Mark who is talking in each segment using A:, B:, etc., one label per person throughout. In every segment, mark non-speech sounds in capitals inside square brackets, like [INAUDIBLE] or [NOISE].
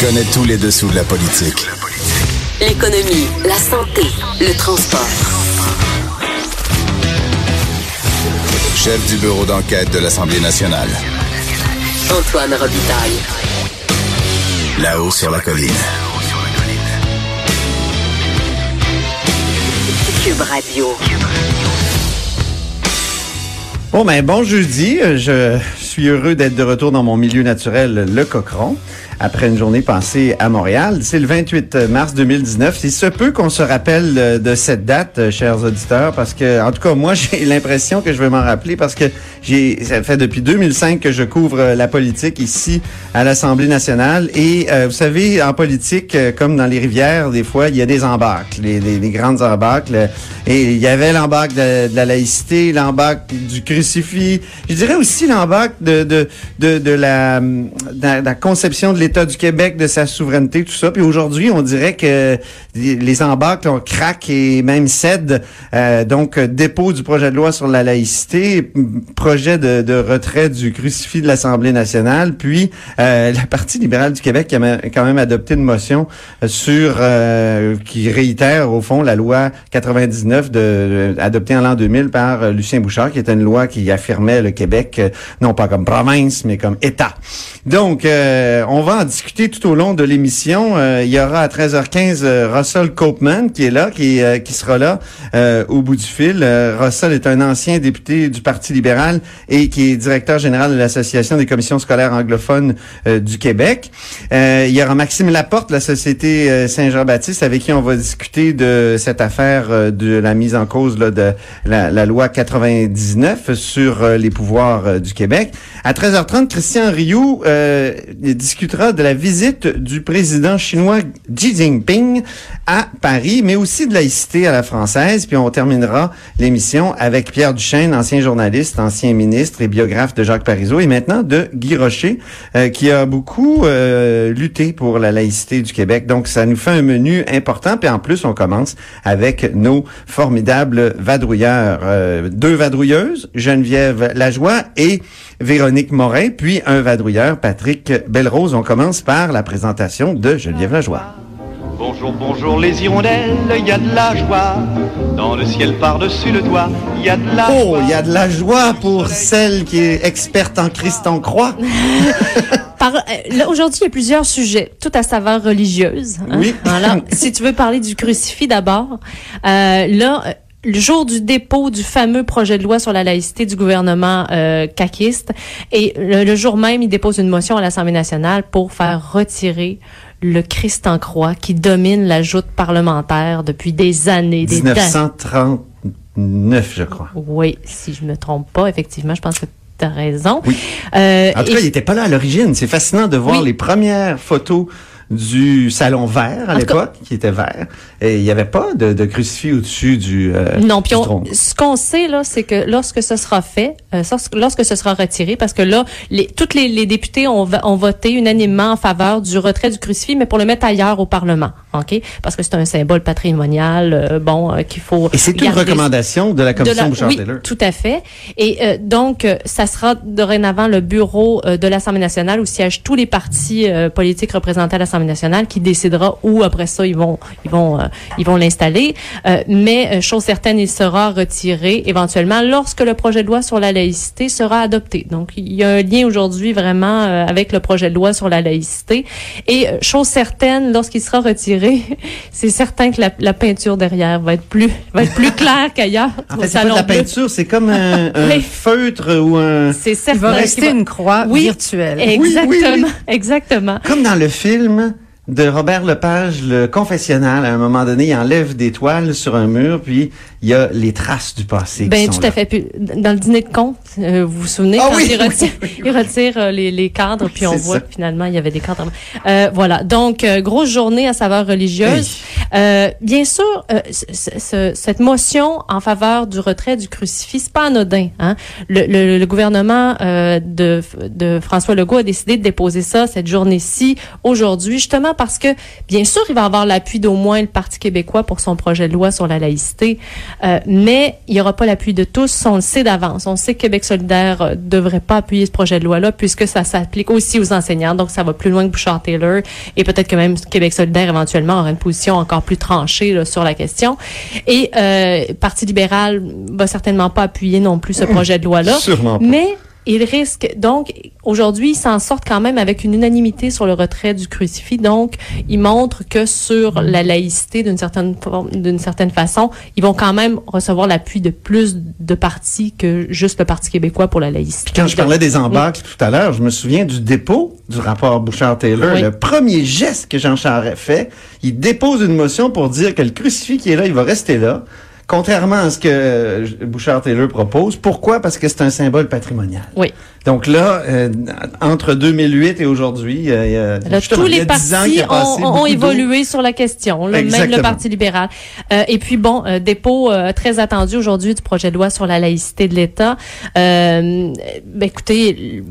A: Connaît tous les dessous de la politique.
B: L'économie, la santé, le transport.
A: Chef du bureau d'enquête de l'Assemblée nationale.
B: Antoine Robitaille.
A: Là-haut sur la colline.
B: Cube Radio.
C: Bon, ben, bon jeudi. Je suis heureux d'être de retour dans mon milieu naturel, le Cochron après une journée passée à Montréal. C'est le 28 mars 2019. Il se peut qu'on se rappelle euh, de cette date, euh, chers auditeurs, parce que, en tout cas, moi, [LAUGHS] j'ai l'impression que je vais m'en rappeler parce que j'ai, ça fait depuis 2005 que je couvre euh, la politique ici à l'Assemblée nationale. Et vous savez, en politique, comme dans les rivières, des fois, il y a des embarques, les, grandes embarques. et il y avait l'embarque de, la laïcité, l'embarque du crucifix. Je dirais aussi l'embarque de, de, de, de, la, de la conception de l'État l'État du Québec de sa souveraineté, tout ça. Puis aujourd'hui, on dirait que les embarques on craquent et même cèdent. Euh, donc, dépôt du projet de loi sur la laïcité, projet de, de retrait du crucifix de l'Assemblée nationale, puis euh, la Partie libérale du Québec qui a quand même adopté une motion sur euh, qui réitère au fond la loi 99 de, adoptée en l'an 2000 par Lucien Bouchard, qui était une loi qui affirmait le Québec non pas comme province mais comme État. Donc, on va en discuter tout au long de l'émission. Euh, il y aura à 13h15 euh, Russell Copeman qui est là, qui, euh, qui sera là au bout du fil. Russell est un ancien député du Parti libéral et qui est directeur général de l'Association des commissions scolaires anglophones du Québec. il y aura Maxime Laporte la Société Saint-Jean-Baptiste avec qui on va discuter de cette affaire de la mise en cause là, de la, la loi 99 sur les pouvoirs du Québec. À 13h30, Christian Rioux discutera de la visite du président chinois Xi Jinping à Paris, mais aussi de laïcité à la française. Puis on terminera l'émission avec Pierre Duchesne, ancien journaliste, ancien ministre et biographe de Jacques Parizeau, et maintenant de Guy Rocher, euh, qui a beaucoup euh, lutté pour la laïcité du Québec. Donc ça nous fait un menu important. Puis en plus, on commence avec nos formidables vadrouilleurs. Euh, deux vadrouilleuses, Geneviève Lajoie et Véronique Morin, puis un vadrouilleur, Patrick Belrose. On commence par la présentation de Geneviève Lajoie.
D: Bonjour, bonjour les hirondelles, il y a de la joie. Dans le ciel par-dessus le toit, il y a de la
C: oh, joie. Oh, il y a de la joie pour celle qui est experte en Christ en croix. [LAUGHS]
E: Euh, aujourd'hui, il y a plusieurs sujets, tout à saveur religieuse.
C: Hein. Oui.
E: si tu veux parler du crucifix d'abord, euh, là le jour du dépôt du fameux projet de loi sur la laïcité du gouvernement euh, caquiste. Et le, jour même, il dépose une motion à l'Assemblée nationale pour faire retirer le Christ en croix qui domine la joute parlementaire depuis des années.
C: 1939, je crois.
E: Oui, si je me trompe pas, effectivement, je pense que tu as raison.
C: Oui. Euh, en tout cas, il n'était pas là à l'origine. C'est fascinant de voir les premières photos du salon vert à l'époque, qui était vert. Et il n'y avait pas de, de crucifix au-dessus du euh,
E: Non, puis ce qu'on sait là, c'est que lorsque ce sera fait, euh, lorsque ce sera retiré, parce que là, les, toutes les, les députés ont, ont, voté unanimement en faveur du retrait du crucifix, mais pour le mettre ailleurs au Parlement, ok? Parce que c'est un symbole patrimonial, euh, bon, euh, qu'il faut.
C: Et c'est une recommandation de la commission
E: Oui, tout à fait. Et donc, ça sera dorénavant le bureau de l'Assemblée nationale où siègent tous les partis politiques représentés à l'Assemblée nationale qui décidera où après ça ils vont ils vont euh, ils vont l'installer. Euh, mais euh, chose certaine, il sera retiré éventuellement lorsque le projet de loi sur la laïcité sera adopté. Donc il y a un lien aujourd'hui vraiment avec le projet de loi sur la laïcité. Et chose certaine, lorsqu'il sera retiré, [LAUGHS] c'est certain que la, peinture derrière va être plus va être plus claire [LAUGHS] qu'ailleurs.
C: En fait, c'est pas de la peinture, c'est comme un, [LAUGHS] feutre ou un.
E: C'est certain.
F: Il va rester une croix virtuelle.
E: Exactement, exactement.
C: Comme dans le film de Robert Lepage, le confessionnal. À un moment donné, il enlève des toiles sur un mur, puis il y a les traces du passé.
E: Ben,
C: qui sont
E: tout à
C: là.
E: fait. Puis, dans le dîner de compte, euh, vous vous souvenez,
C: Ah
E: quand
C: oui,
E: il retire,
C: oui, oui.
E: il retire euh, les, les cadres, puis on voit
C: ça.
E: que finalement, il y avait des cadres. Euh, voilà. Donc, euh, grosse journée à saveur religieuse. Euh, bien sûr, ce- ce- cette motion en faveur du retrait du crucifix, pas anodin. Hein? Le, le- le gouvernement euh, de, de François Legault a décidé de déposer ça cette journée-ci, aujourd'hui, justement parce que, bien sûr, il va avoir l'appui d'au moins le Parti québécois pour son projet de loi sur la laïcité, euh, mais il n'y aura pas l'appui de tous. On le sait d'avance. On sait que Québec solidaire euh, devrait pas appuyer ce projet de loi-là puisque ça s'applique aussi aux enseignants. Donc, ça va plus loin que Bouchard-Taylor et peut-être que même Québec solidaire éventuellement aura une position encore plus tranchée là, sur la question. Et euh, Parti libéral va certainement pas appuyer non plus ce projet de loi-là.
C: Sûrement pas.
E: Mais il risque donc aujourd'hui, ils s'en sortent quand même avec une unanimité sur le retrait du crucifix. Donc, ils montrent que sur la laïcité, d'une certaine d'une certaine façon, ils vont quand même recevoir l'appui de plus de partis que juste le Parti québécois pour la laïcité.
C: Quand je parlais des embâcles tout à l'heure, je me souviens du dépôt du rapport Bouchard-Taylor.
E: Oui.
C: Le premier geste que Jean Charest fait, il dépose une motion pour dire que le crucifix qui est là, il va rester là. Contrairement à ce que Bouchard-Taylor propose. Pourquoi? Parce que c'est un symbole patrimonial.
E: Oui.
C: Donc là, euh, entre 2008 et aujourd'hui, euh, il y a,
E: Là,
C: justement,
E: tous les
C: a 10 ans qu'il
E: partis ont, ont évolué sur la question, là, même le. Parti libéral. Euh, et puis bon, euh, dépôt euh, très attendu aujourd'hui du projet de loi sur la laïcité de l'État. Euh, ben, écoutez,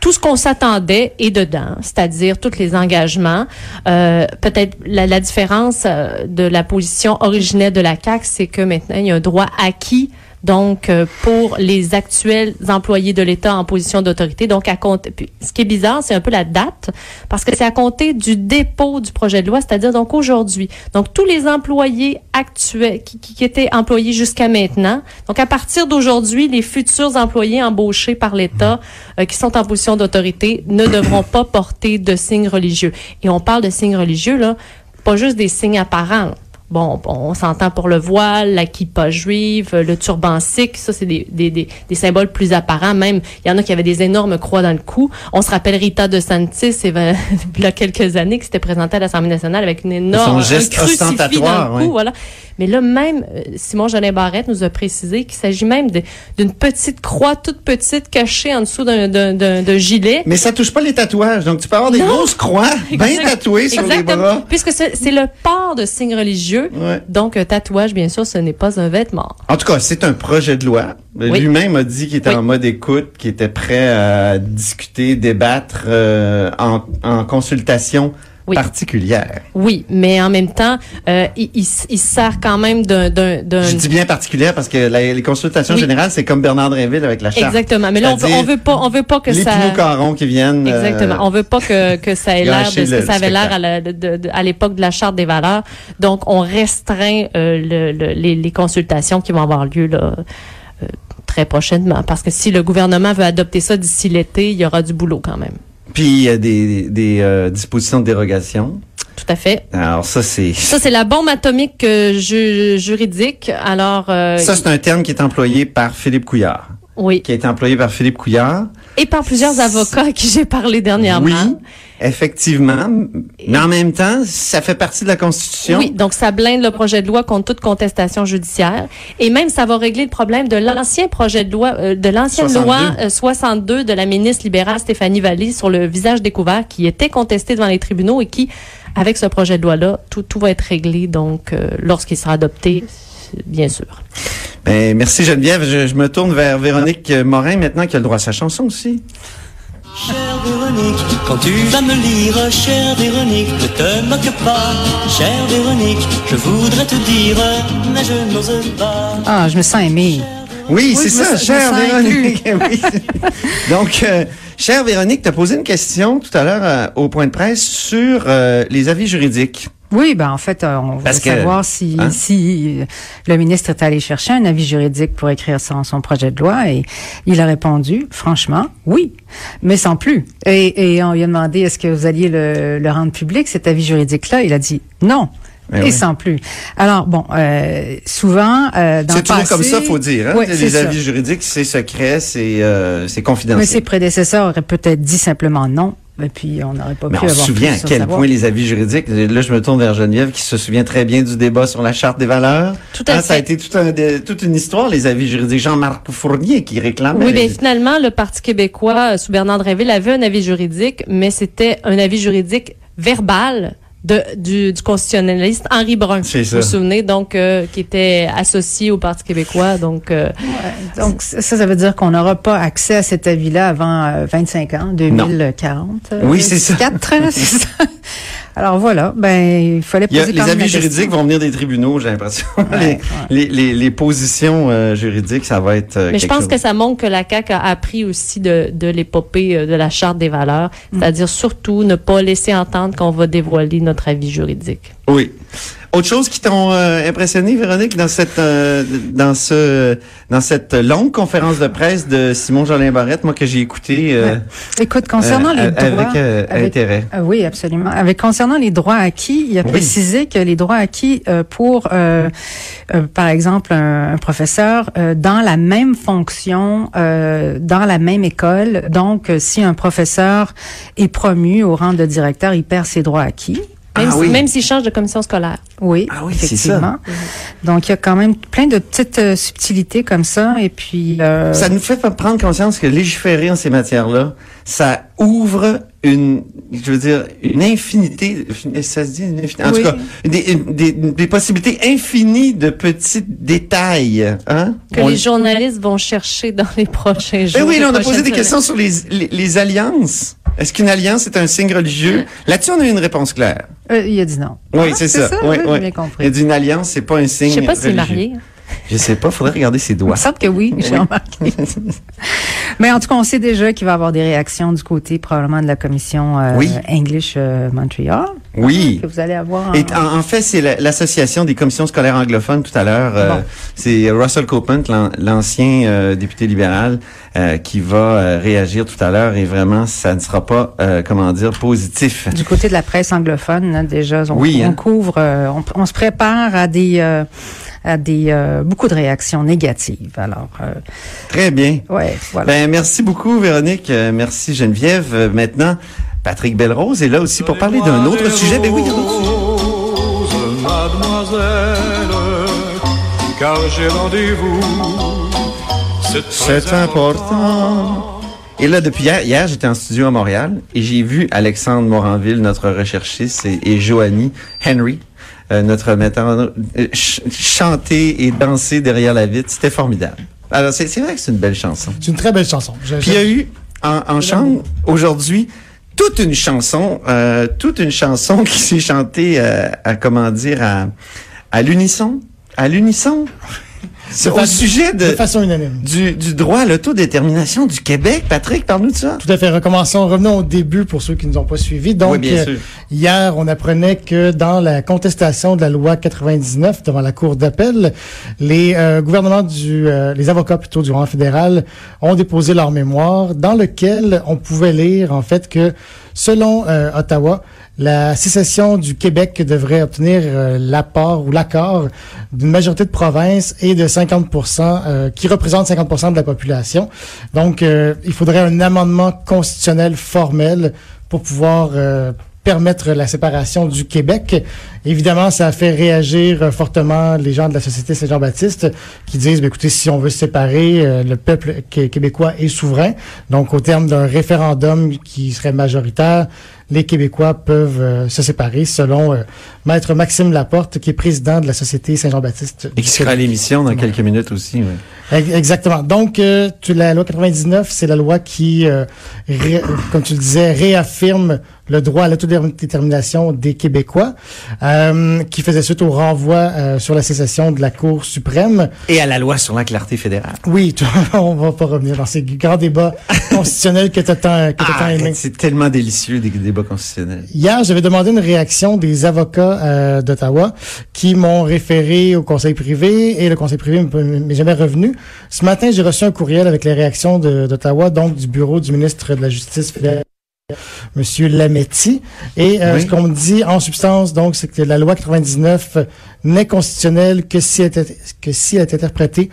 E: tout ce qu'on s'attendait est dedans, c'est-à-dire tous les engagements. Euh, Peut-être la, la différence de la position originelle de la CAC, c'est que maintenant il y a un droit acquis donc euh, pour les actuels employés de l'État en position d'autorité. Donc, à compter. Ce qui est bizarre, c'est un peu la date, parce que c'est à compter du dépôt du projet de loi, c'est-à-dire donc aujourd'hui. Donc, tous les employés actuels qui étaient employés jusqu'à maintenant. Donc, à partir d'aujourd'hui, les futurs employés embauchés par l'État euh, qui sont en position d'autorité ne devront pas porter de signes religieux. Et on parle de signes religieux là, pas juste des signes apparents. Bon, on s'entend pour le voile, la kippa juive, le turban sikh, ça c'est des, des, des, des symboles plus apparents. Même, il y en a qui avaient des énormes croix dans le cou. On se rappelle Rita de Santis, c'est [LAUGHS] il y a quelques années, qui s'était présentée à l'Assemblée nationale avec une énorme
C: Son geste
E: un crucifix dans le cou, voilà. Mais là même, euh, Simon Jolin Barrette nous a précisé qu'il s'agit même d'une petite croix toute petite cachée en dessous d'un- gilet.
C: Mais ça touche pas les tatouages. Donc, tu peux avoir des
E: Non.
C: grosses croix [LAUGHS] bien tatouées sur les bras.
E: Puisque c'est c'est le port de signes religieux.
C: Ouais.
E: Donc, un tatouage, bien sûr, ce n'est pas un vêtement.
C: En tout cas, c'est un projet de loi.
E: Oui.
C: Lui-même a dit qu'il était
E: Oui.
C: en mode écoute, qu'il était prêt à discuter, débattre euh, en, en consultation
E: Oui.
C: particulière.
E: Oui, mais en même temps, euh, il, il, sert quand même d'un...
C: Je dis bien particulière parce que la- les consultations
E: Oui.
C: générales, c'est comme Bernard Drinville avec la charte.
E: Exactement. Mais là, on veut, on veut pas, on veut pas que
C: les
E: ça...
C: carons qui viennent. euh,
E: Exactement. On veut pas que, que ça ait l'air de ce que ça avait l'air à de- de- l'époque de la charte des valeurs. Donc, on restreint euh, le- le- les, les consultations qui vont avoir lieu là, très prochainement. Parce que si le gouvernement veut adopter ça d'ici l'été, il y aura du boulot quand même.
C: Puis il y a des, des euh, dispositions de dérogation.
E: Tout à fait.
C: Alors ça, c'est
E: Ça, c'est la bombe atomique euh, ju- juridique. Alors, euh,
C: ça, c'est un terme qui est employé par Philippe Couillard.
E: Oui.
C: Qui a été employé par Philippe Couillard.
E: Et par plusieurs avocats à qui j'ai parlé dernièrement.
C: Oui, effectivement. Mais en même temps, ça fait partie de la Constitution.
E: Oui, donc ça blinde le projet de loi contre toute contestation judiciaire. Et même, ça va régler le problème de l'ancien projet de loi, euh, de l'ancienne
C: 62.
E: loi euh, 62 de la ministre libérale Stéphanie Vallée sur le visage découvert qui était contesté devant les tribunaux et qui, avec ce projet de loi-là, tout, tout va être réglé, donc, euh, lorsqu'il sera adopté, bien sûr.
C: Ben, merci Geneviève. Je, je me tourne vers Véronique Morin maintenant qui a le droit à sa chanson aussi.
F: Chère Véronique, quand tu vas me lire, chère Véronique, ne te moque pas. Chère Véronique, je voudrais te dire, mais je n'ose pas.
G: Ah, je me sens aimée.
C: Oui,
G: Oui,
C: c'est ça, chère Véronique. [LAUGHS] Oui. Donc, euh, chère Véronique, tu as posé une question tout à l'heure euh, au point de presse sur euh, les avis juridiques.
G: Oui, ben en fait, euh, on
C: Parce
G: veut
C: que-
G: savoir si,
C: hein?
G: si euh, le ministre est allé chercher un avis juridique pour écrire son, son projet de loi et il a répondu, franchement, oui, mais sans plus. Et, et on lui a demandé, est-ce que vous alliez le, le rendre public, cet avis juridique-là? Il a dit non.
C: Eh
G: et
C: oui.
G: sans plus. Alors bon, euh, souvent euh, dans
C: C'est
G: le
C: toujours comme ça, faut dire. Hein?
G: Oui,
C: les
G: ça.
C: avis juridiques, c'est secret, c'est euh, c'est
G: Mais ses
C: confidentiel.
G: prédécesseurs auraient peut-être dit simplement non Et puis, on n'aurait pas
C: Mais
G: pu
C: on se souvient à quel
G: savoir.
C: point les avis juridiques, là je me tourne vers Geneviève qui se souvient très bien du débat sur la charte des valeurs.
E: Tout à
C: Hein, Ça a
E: fait.
C: été tout un, de- toute une histoire, les avis juridiques. Jean-Marc Fournier qui réclamait.
E: Oui,
C: les-
E: bien finalement, le Parti québécois, euh, sous Bernard Drinville, avait un avis juridique, mais c'était un avis juridique verbal de, du, du constitutionnaliste Henri Brun.
C: C'est
E: Vous
C: ça.
E: vous souvenez, donc, euh, qui était associé au Parti québécois. Donc, euh,
G: Donc, ça, ça veut dire qu'on n'aura pas accès à cet avis-là avant euh, 25 ans, 2040. euh,
C: Oui, c'est ça.
G: 24, c'est ça. [LAUGHS] Alors voilà, ben, il fallait
C: Il y a-
G: poser
C: les avis juridiques vont venir des tribunaux, j'ai l'impression. [LAUGHS]
G: Ouais,
C: les, les, les, les positions euh, juridiques, ça va être. euh,
E: mais je pense
C: chose.
E: que ça montre que la CAQ a appris aussi de, de l'épopée euh, de la Charte des valeurs,
C: Mm.
E: c'est-à-dire surtout ne pas laisser entendre qu'on va dévoiler notre avis juridique.
C: Oui. Autre chose qui t'ont euh, impressionné, Véronique, dans cette euh, dans ce dans cette longue conférence de presse de Simon Jolin Barrette, moi que j'ai écouté euh.
G: Écoute, concernant
C: euh,
G: les droits...
C: avec, euh,
G: avec-
C: intérêt.
G: Ah oui, absolument. Avec concernant les droits acquis, il a
C: Oui.
G: précisé que les droits acquis euh, pour, euh, euh, par exemple, un, un professeur euh, dans la même fonction, euh, dans la même école. Donc, euh, si un professeur est promu au rang de directeur, il perd ses droits acquis.
E: Même
C: Ah
E: si-
C: oui.
E: même s'il change de commission scolaire.
G: Oui,
C: Ah oui,
G: effectivement. Donc, il y a quand même plein de petites euh, subtilités comme ça. Et puis, euh,
C: Ça nous fait pas prendre conscience que légiférer en ces matières-là, ça ouvre une, je veux dire, une infinité, ça se dit, une infinité, en
G: Oui.
C: tout cas, des, des, des possibilités infinies de petits détails, hein?
E: Que
C: On-
E: les journalistes vont chercher dans les prochains jours.
C: Ben oui, là, on a posé des questions sur les, les, les alliances. Est-ce qu'une alliance est un signe religieux? Là-dessus, on a eu une réponse claire.
G: euh, il a dit non.
C: Oui,
G: Ah,
C: c'est ça. Oui,
G: Oui,
C: oui.
G: bien
C: Il
G: compris.
C: a dit une alliance, c'est pas un signe
E: Je sais pas s'il est
C: religieux.
E: marié.
C: Je sais pas, faudrait regarder ses
G: Il
C: doigts.
G: me semble que oui, j'ai
C: Oui.
G: remarqué. [LAUGHS] Mais en tout cas, on sait déjà qu'il va y avoir des réactions du côté probablement de la commission euh,
C: Oui.
G: English euh, Montreal.
C: Oui.
G: Que vous allez avoir.
C: Et en, en fait, c'est la- l'association des commissions scolaires anglophones tout à l'heure. euh. C'est Russell Copeland, l'an- l'ancien euh, député libéral, euh, qui va réagir tout à l'heure. Et vraiment, ça ne sera pas, euh, comment dire, positif.
G: du côté de la presse anglophone, là, déjà, on,
C: Oui,
G: on
C: hein.
G: couvre, on, on se prépare à des, euh, à des euh, beaucoup de réactions négatives. Alors, euh,
C: Très bien.
G: ouais, voilà.
C: Ben, merci beaucoup, Véronique. Euh, merci, Geneviève. Maintenant, Patrick Belrose est là aussi pour parler d'un autre sujet. Ben oui, il y en a d'autres.
H: mademoiselle, car j'ai rendez-vous.
C: C'est important. Et là, depuis hier, hier j'étais en studio à Montréal et j'ai vu Alexandre Moranville, notre recherchiste, et, et Joanie Henry, notre metteur, euh, ch- chanter et danser derrière la vitre. C'était formidable. Alors, c'est vrai que c'est une belle chanson.
I: C'est une très belle chanson.
C: Puis il y a eu en, en chambre aujourd'hui toute une chanson, euh, toute une chanson qui s'est chantée euh, à comment dire à, à l'unisson, à l'unisson. C'est au sujet
I: de
C: de,
I: façon unanime.
C: du, du droit à l'autodétermination du Québec. Patrick, parle-nous de ça.
I: Tout à fait. Recommençons. Revenons au début pour ceux qui ne nous ont pas suivis. Donc,
C: oui, bien
I: euh,
C: sûr.
I: Hier, on apprenait que dans la contestation de la loi 99 devant la Cour d'appel, les euh, gouvernements du, euh, les avocats plutôt du rang fédéral ont déposé leur mémoire dans lequel on pouvait lire en fait que selon euh, Ottawa, la sécession du Québec devrait obtenir euh, l'apport ou l'accord d'une majorité de provinces et de 50% euh, qui représente 50% de la population. Donc, euh, il faudrait un amendement constitutionnel formel pour pouvoir euh, permettre la séparation du Québec. Évidemment, ça a fait réagir euh, fortement les gens de la Société Saint-Jean-Baptiste qui disent, ben, écoutez, si on veut se séparer, euh, le peuple qué- québécois est souverain. Donc, au terme d'un référendum qui serait majoritaire, les Québécois peuvent euh, se séparer selon euh, Maître Maxime Laporte, qui est président de la Société Saint-Jean-Baptiste.
C: Et qui sera à l'émission dans quelques minutes aussi. oui.
I: Ex- Exactement. Donc, euh, tu, la loi 99, c'est la loi qui, ré- comme tu le disais, réaffirme le droit à l'autodétermination des Québécois, qui faisait suite au renvoi sur la sécession de la Cour suprême.
C: Et à la loi sur la clarté fédérale.
I: Oui, [LAUGHS] tu- on va pas revenir dans ces grands débats constitutionnels que tu as tant, que t'as tant
C: Ah,
I: aimé.
C: c'est tellement délicieux des débats constitutionnels.
I: Hier, j'avais demandé une réaction des avocats euh, d'Ottawa qui m'ont référé au conseil privé et le conseil privé m'est jamais revenu. Ce matin, j'ai reçu un courriel avec les réactions d'Ottawa, donc du bureau du ministre de la Justice fédérale. Monsieur Lametti. Et euh,
C: Oui.
I: ce qu'on me dit en substance, donc, c'est que la loi 99 n'est constitutionnelle que si elle est, que si elle est interprétée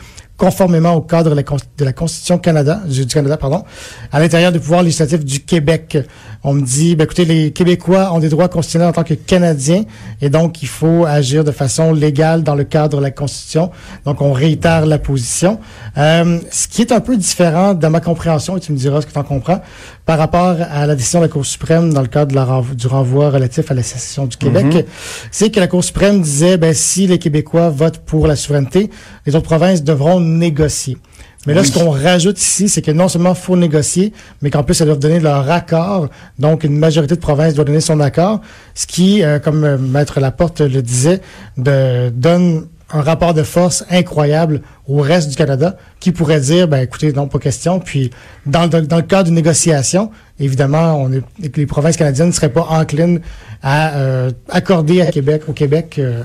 I: conformément au cadre de la, Constitution Canada, du, Canada, pardon, à l'intérieur du pouvoir législatif du Québec. On me dit, ben, écoutez, les Québécois ont des droits constitutionnels en tant que Canadiens, et donc il faut agir de façon légale dans le cadre de la Constitution. Donc on réitère la position. Euh, ce qui est un peu différent dans ma compréhension, et tu me diras ce que tu en comprends, par rapport à la décision de la Cour suprême dans le cadre de la renvo- du renvoi relatif à la sécession du Québec,
C: Mhm.
I: c'est que la Cour suprême disait, ben, si les Québécois votent pour la souveraineté, les autres provinces devront négocier. Mais là,
C: Oui.
I: ce qu'on rajoute ici, c'est que non seulement faut négocier, mais qu'en plus, elles doivent donner leur accord. Donc, une majorité de provinces doit donner son accord, ce qui, euh, comme euh, Maître Laporte le disait, de, donne un rapport de force incroyable au reste du Canada, qui pourrait dire, ben écoutez, non, pas question. Puis, dans, le- dans le cadre d'une négociation, évidemment, on est, les provinces canadiennes ne seraient pas enclines à euh, accorder à Québec, au Québec, euh,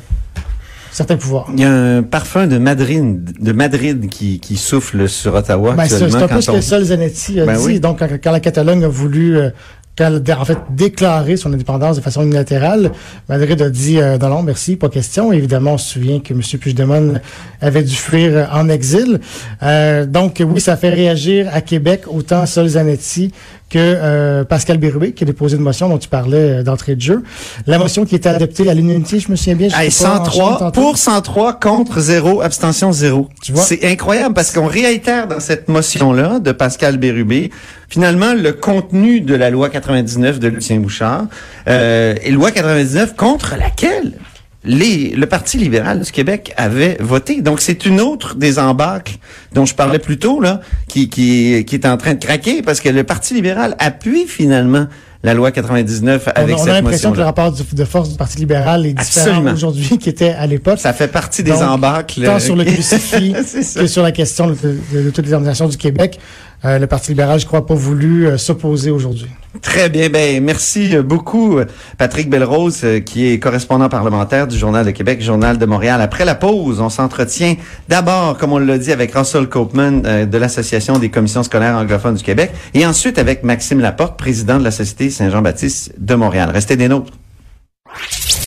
I: certains pouvoirs.
C: Il y a un parfum de Madrid, de Madrid qui, qui souffle sur Ottawa
I: Ben, c'est un peu ce
C: on-
I: que Sol Zanetti a
C: Ben
I: dit.
C: oui.
I: Donc, quand, quand la Catalogne a voulu, euh, a en fait déclaré son indépendance de façon unilatérale, Madrid a dit euh, non, non, merci, pas question. Évidemment, on se souvient que M. Puigdemont avait dû fuir euh, en exil. Euh, donc, oui, ça fait réagir à Québec autant Sol Zanetti que euh, Pascal Bérubé, qui a déposé une motion dont tu parlais euh, d'entrée de jeu. La motion qui était adoptée à l'unanimité, je me souviens bien.
C: Hey,
I: sais pas, en chaîne
C: 103
I: tantôt.
C: pour 103 contre 0, abstention 0.
I: Tu vois?
C: C'est incroyable parce qu'on réitère dans cette motion-là de Pascal Bérubé finalement le contenu de la loi 99 de Lucien Bouchard euh, et loi 99 contre laquelle les, le Parti libéral du Québec avait voté. Donc, c'est une autre des embâcles dont je parlais plus tôt, là, qui, qui, qui est en train de craquer parce que le Parti libéral appuie finalement la loi 99
I: On a-
C: avec
I: on a,
C: cette
I: l'impression que le rapport du- de force du Parti libéral est différent aujourd'hui [LAUGHS] qu'il était à l'époque.
C: Ça fait partie des
I: Donc,
C: embâcles.
I: Tant sur le [LAUGHS] crucifix
C: C'est ça.
I: que sur la question de, de l'autodétermination du Québec. Euh, le Parti libéral, je crois, pas voulu euh, s'opposer aujourd'hui.
C: Très bien. Ben, merci euh, beaucoup, Patrick Belrose, qui est correspondant parlementaire du Journal de Québec, Journal de Montréal. Après la pause, on s'entretient d'abord, comme on l'a dit, avec Russell Copeman euh, de l'Association des commissions scolaires anglophones du Québec et ensuite avec Maxime Laporte, président de la Société Saint-Jean-Baptiste de Montréal. Restez des nôtres.